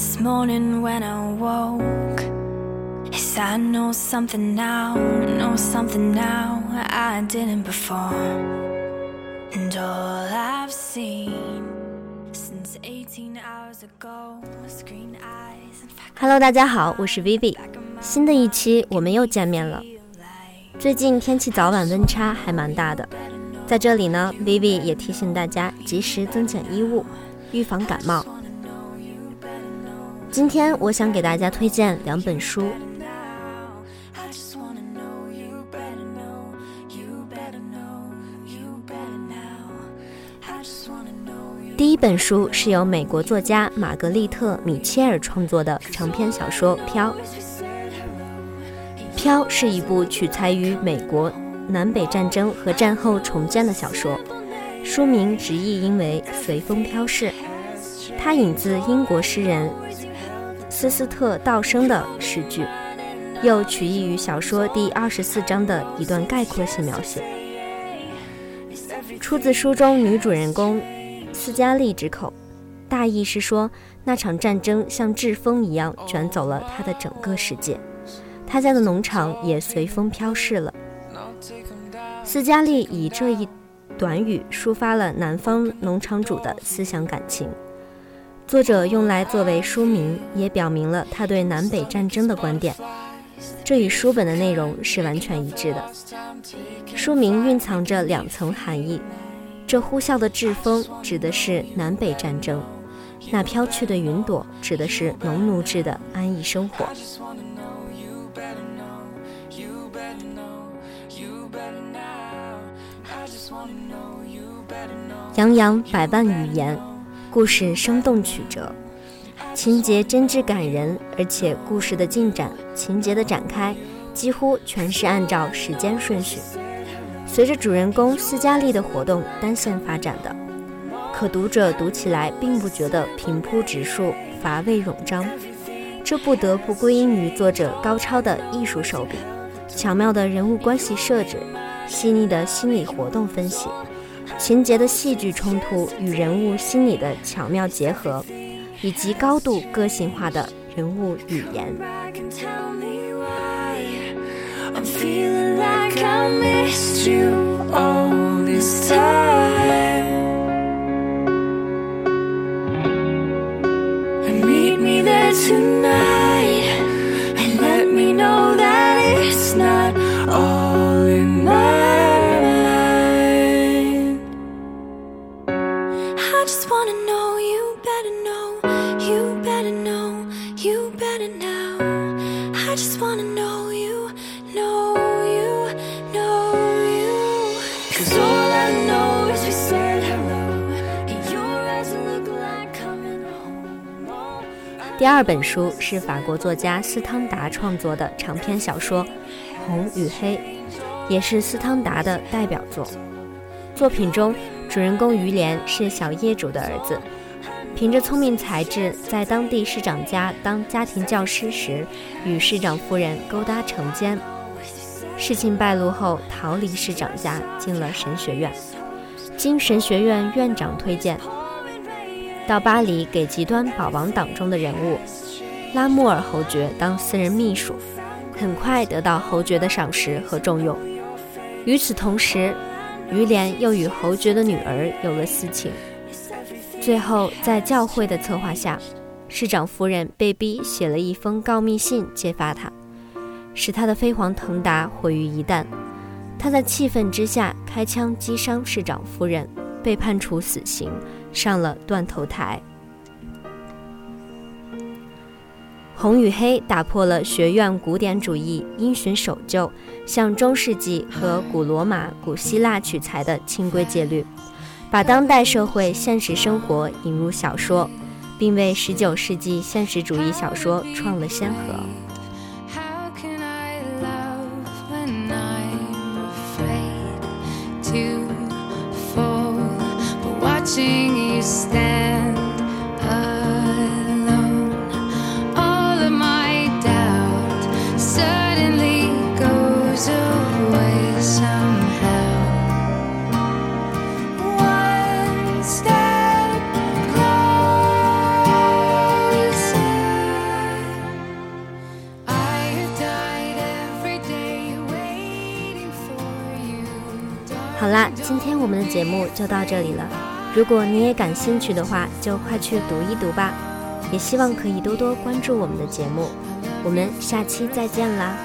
this morning when I woke is I know something now, know something now I didn't before. And all I've seen since 18 hours ago was green eyes and Hello，大家好，我是 Vivi，新的一期我们又见面了。最近天气早晚温差还蛮大的，在这里呢，Vivi 也提醒大家及时增减衣物，预防感冒。今天我想给大家推荐两本书，第一本书是由美国作家玛格丽特·米切尔创作的长篇小说《飘》。《飘》是一部取材于美国南北战争和战后重建的小说，书名直译音为“随风飘逝”。它引自英国诗人斯斯特·道生的诗句，又取意于小说第二十四章的一段概括性描写，出自书中女主人公斯嘉丽之口。大意是说，那场战争像飓风一样卷走了她的整个世界，她家的农场也随风飘逝了。斯嘉丽以这一短语抒发了南方农场主的思想感情。作者用来作为书名，也表明了他对南北战争的观点，这与书本的内容是完全一致的。书名蕴藏着两层含义：这呼啸的飓风指的是南北战争，那飘去的云朵指的是农奴制的安逸生活。洋洋百万语言，故事生动曲折，情节真挚感人，而且故事的进展、情节的展开几乎全是按照时间顺序，随着主人公斯嘉丽的活动单线发展的。可读者读起来并不觉得平铺直述、乏味冗张，这不得不归因于作者高超的艺术手笔、巧妙的人物关系设置、细腻的心理活动分析。情节的戏剧冲突与人物心理的巧妙结合，以及高度个性化的人物语言。i can tell me why I'm feeling like I missed you all this time. 第二本书是法国作家斯汤达创作的长篇小说《红与黑》，也是斯汤达的代表作。作品中，主人公于连是小业主的儿子，凭着聪明才智，在当地市长家当家庭教师时，与市长夫人勾搭成奸。事情败露后，逃离市长家，进了神学院。经神学院院长推荐，到巴黎给极端保王党中的人物拉穆尔侯爵当私人秘书，很快得到侯爵的赏识和重用。与此同时，于连又与侯爵的女儿有了私情。最后，在教会的策划下，市长夫人被逼写了一封告密信揭发他，使他的飞黄腾达毁于一旦。他在气愤之下开枪击伤市长夫人，被判处死刑，上了断头台。红与黑打破了学院古典主义因循守旧、向中世纪和古罗马、古希腊取材的清规戒律，把当代社会现实生活引入小说，并为19世纪现实主义小说创了先河。Watching you stand 好啦今天我们的节目就到这里了。如果你也感兴趣的话，就快去读一读吧。也希望可以多多关注我们的节目。我们下期再见啦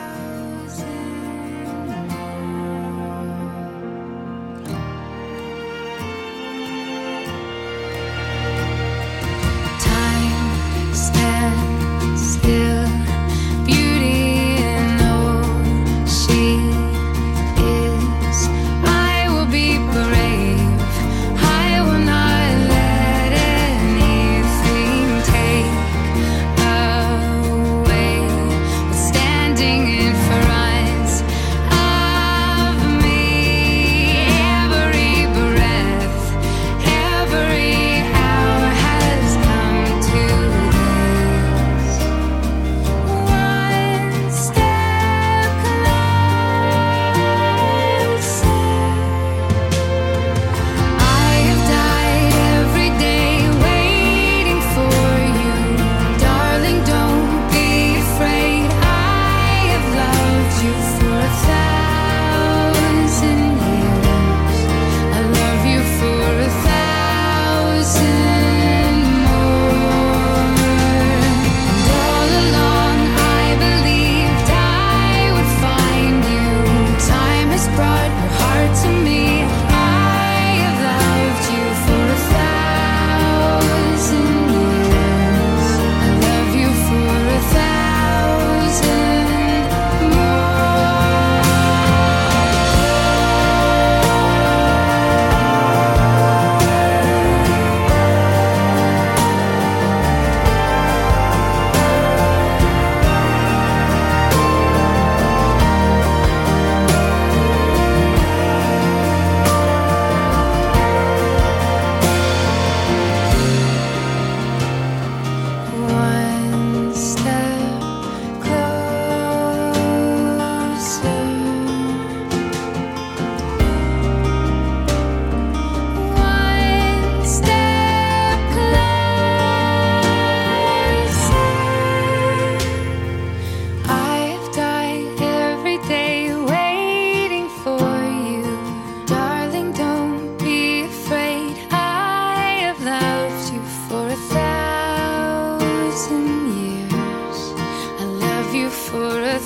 ！for a